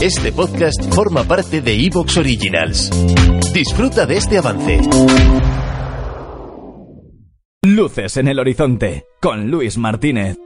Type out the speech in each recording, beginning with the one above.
Este podcast forma parte de Evox Originals. Disfruta de este avance. Luces en el horizonte con Luis Martínez.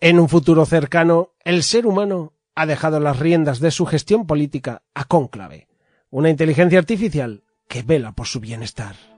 En un futuro cercano, el ser humano ha dejado las riendas de su gestión política a Cónclave, una inteligencia artificial que vela por su bienestar.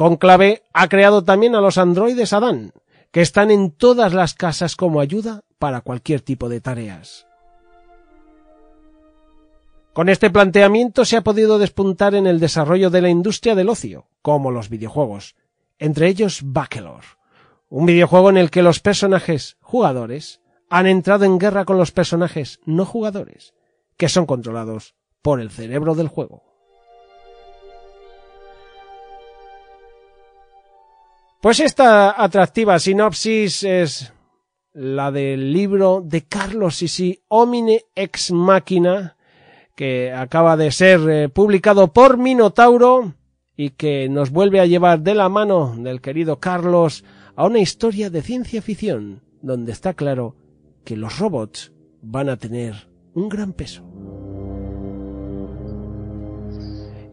Conclave ha creado también a los androides Adán, que están en todas las casas como ayuda para cualquier tipo de tareas. Con este planteamiento se ha podido despuntar en el desarrollo de la industria del ocio, como los videojuegos, entre ellos Bachelor, un videojuego en el que los personajes jugadores han entrado en guerra con los personajes no jugadores, que son controlados por el cerebro del juego. Pues esta atractiva sinopsis es la del libro de Carlos Sisi, Homine Ex Machina, que acaba de ser eh, publicado por Minotauro y que nos vuelve a llevar de la mano del querido Carlos a una historia de ciencia ficción, donde está claro que los robots van a tener un gran peso.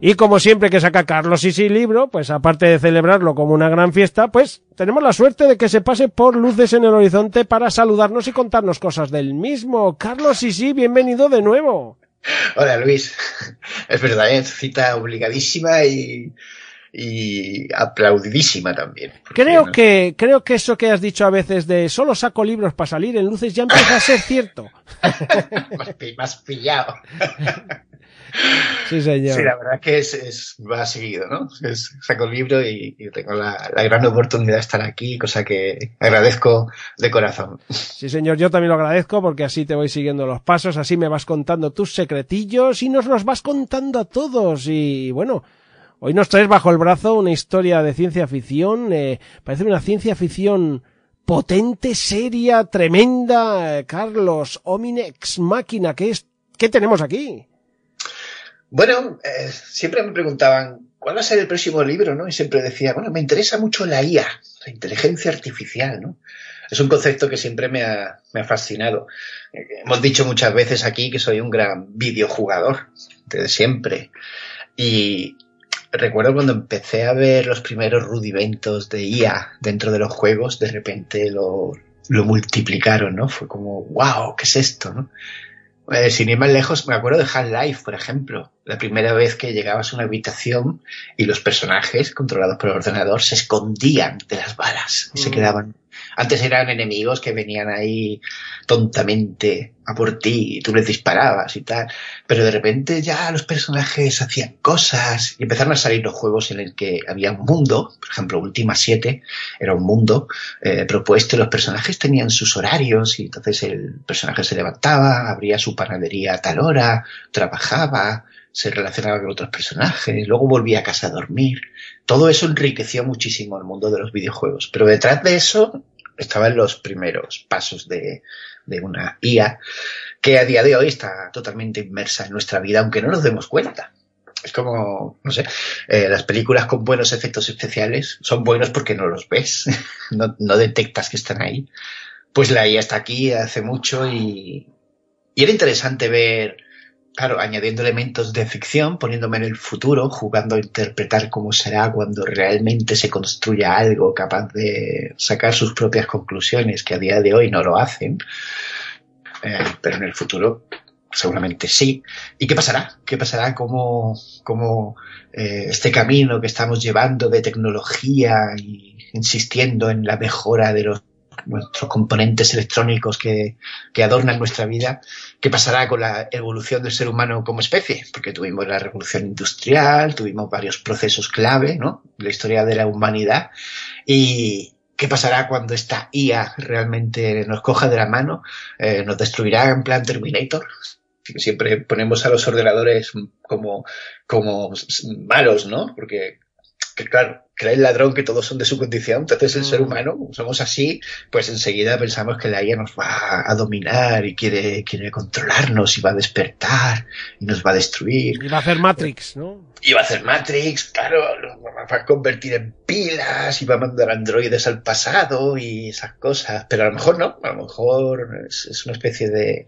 Y como siempre que saca Carlos y sí libro, pues aparte de celebrarlo como una gran fiesta, pues tenemos la suerte de que se pase por luces en el horizonte para saludarnos y contarnos cosas del mismo. Carlos y sí, bienvenido de nuevo. Hola Luis, es verdad, ¿eh? cita obligadísima y, y aplaudidísima también. Creo que, creo que eso que has dicho a veces de solo saco libros para salir en luces ya empieza a ser cierto. más pillado. Sí, señor. Sí, la verdad que es, es va seguido, ¿no? Es, saco el libro y, y tengo la, la, gran oportunidad de estar aquí, cosa que agradezco de corazón. Sí, señor, yo también lo agradezco porque así te voy siguiendo los pasos, así me vas contando tus secretillos y nos los vas contando a todos. Y bueno, hoy nos traes bajo el brazo una historia de ciencia ficción, eh, parece una ciencia ficción potente, seria, tremenda. Carlos, Ominex Máquina, ¿qué es? ¿Qué tenemos aquí? Bueno, eh, siempre me preguntaban, ¿cuál va a ser el próximo libro? ¿no? Y siempre decía, bueno, me interesa mucho la IA, la inteligencia artificial, ¿no? Es un concepto que siempre me ha, me ha fascinado. Eh, hemos dicho muchas veces aquí que soy un gran videojugador, desde siempre. Y recuerdo cuando empecé a ver los primeros rudimentos de IA dentro de los juegos, de repente lo, lo multiplicaron, ¿no? Fue como, wow, ¿qué es esto? ¿no? Eh, sin ir más lejos, me acuerdo de Half-Life, por ejemplo. La primera vez que llegabas a una habitación y los personajes, controlados por el ordenador, se escondían de las balas y mm. se quedaban. Antes eran enemigos que venían ahí tontamente a por ti y tú les disparabas y tal. Pero de repente ya los personajes hacían cosas y empezaron a salir los juegos en el que había un mundo. Por ejemplo, Ultima 7 era un mundo eh, propuesto y los personajes tenían sus horarios y entonces el personaje se levantaba, abría su panadería a tal hora, trabajaba, se relacionaba con otros personajes, luego volvía a casa a dormir. Todo eso enriqueció muchísimo el mundo de los videojuegos. Pero detrás de eso estaban los primeros pasos de, de una IA que a día de hoy está totalmente inmersa en nuestra vida, aunque no nos demos cuenta. Es como, no sé, eh, las películas con buenos efectos especiales son buenos porque no los ves, no, no, detectas que están ahí. Pues la IA está aquí hace mucho y, y era interesante ver claro, añadiendo elementos de ficción, poniéndome en el futuro, jugando a interpretar cómo será cuando realmente se construya algo capaz de sacar sus propias conclusiones, que a día de hoy no lo hacen, eh, pero en el futuro seguramente sí. ¿Y qué pasará? ¿Qué pasará? ¿Cómo, cómo eh, este camino que estamos llevando de tecnología y insistiendo en la mejora de los nuestros componentes electrónicos que, que, adornan nuestra vida, ¿qué pasará con la evolución del ser humano como especie? Porque tuvimos la revolución industrial, tuvimos varios procesos clave, ¿no? La historia de la humanidad. Y, ¿Qué pasará cuando esta IA realmente nos coja de la mano? Eh, ¿Nos destruirá en plan Terminator? Siempre ponemos a los ordenadores como, como malos, ¿no? Porque que claro, cree el ladrón que todos son de su condición, entonces el ser mm. humano, somos así, pues enseguida pensamos que la IA nos va a dominar y quiere, quiere controlarnos y va a despertar y nos va a destruir. Y va a hacer Matrix, ¿no? Y va a hacer Matrix, claro, nos va a convertir en pilas y va a mandar androides al pasado y esas cosas, pero a lo mejor no, a lo mejor es, es una especie de...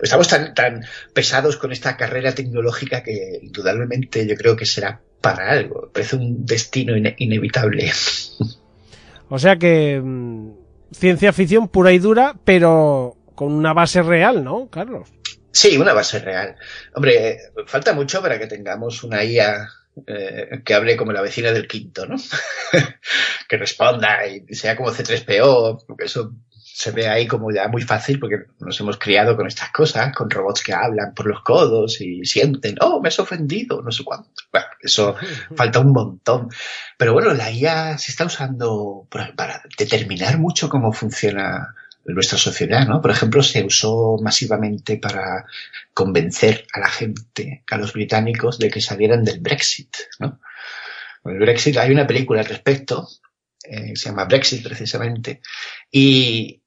Estamos tan, tan pesados con esta carrera tecnológica que indudablemente yo creo que será para algo. Parece un destino inevitable. O sea que mm, ciencia ficción pura y dura, pero con una base real, ¿no, Carlos? Sí, una base real. Hombre, falta mucho para que tengamos una IA eh, que hable como la vecina del quinto, ¿no? que responda y sea como C3PO, porque eso se ve ahí como ya muy fácil porque nos hemos criado con estas cosas, con robots que hablan por los codos y sienten, oh, me has ofendido, no sé cuánto. Bueno, eso falta un montón. Pero bueno, la IA se está usando para determinar mucho cómo funciona nuestra sociedad, ¿no? Por ejemplo, se usó masivamente para convencer a la gente, a los británicos, de que salieran del Brexit, ¿no? El Brexit, hay una película al respecto, eh, se llama Brexit precisamente, y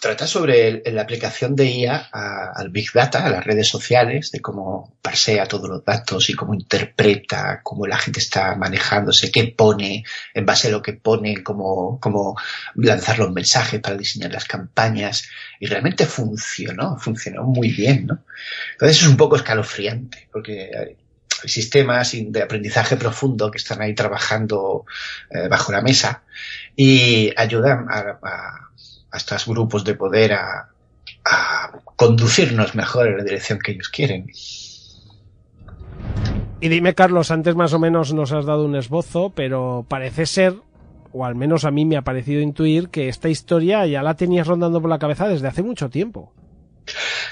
trata sobre la aplicación de IA al Big Data, a las redes sociales, de cómo parsea todos los datos y cómo interpreta, cómo la gente está manejándose, qué pone, en base a lo que pone, cómo, cómo lanzar los mensajes para diseñar las campañas. Y realmente funcionó, funcionó muy bien, ¿no? Entonces es un poco escalofriante, porque hay sistemas de aprendizaje profundo que están ahí trabajando eh, bajo la mesa y ayudan a a estos grupos de poder a, conducirnos mejor en la dirección que ellos quieren. Y dime, Carlos, antes más o menos nos has dado un esbozo, pero parece ser, o al menos a mí me ha parecido intuir, que esta historia ya la tenías rondando por la cabeza desde hace mucho tiempo.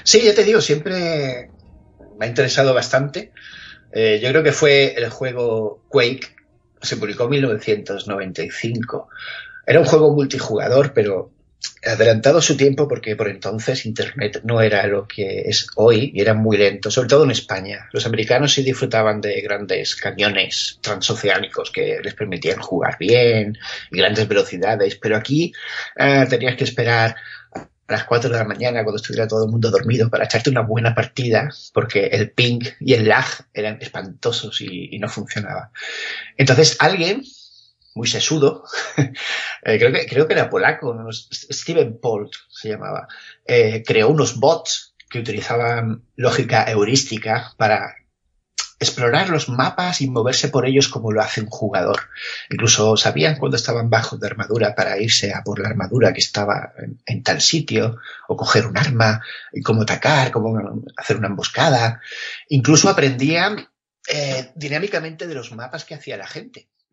Sí, ya te digo, siempre me ha interesado bastante. Eh, yo creo que fue el juego Quake, se publicó en 1995. Era un juego multijugador, pero adelantado su tiempo porque por entonces Internet no era lo que es hoy y era muy lento, sobre todo en España. Los americanos sí disfrutaban de grandes cañones transoceánicos que les permitían jugar bien y grandes velocidades, pero aquí eh, tenías que esperar a las 4 de la mañana cuando estuviera todo el mundo dormido para echarte una buena partida porque el ping y el lag eran espantosos y no funcionaba. Entonces alguien muy sesudo, eh, creo, que, creo que era polaco, Steven Polt se llamaba, eh, creó unos bots que utilizaban lógica heurística para explorar los mapas y moverse por ellos como lo hace un jugador. Incluso sabían cuando estaban bajo de armadura para irse a por la armadura que estaba en, tal sitio, o coger un arma, y cómo atacar, cómo hacer una emboscada. Incluso aprendían eh, dinámicamente de los mapas que hacía la gente.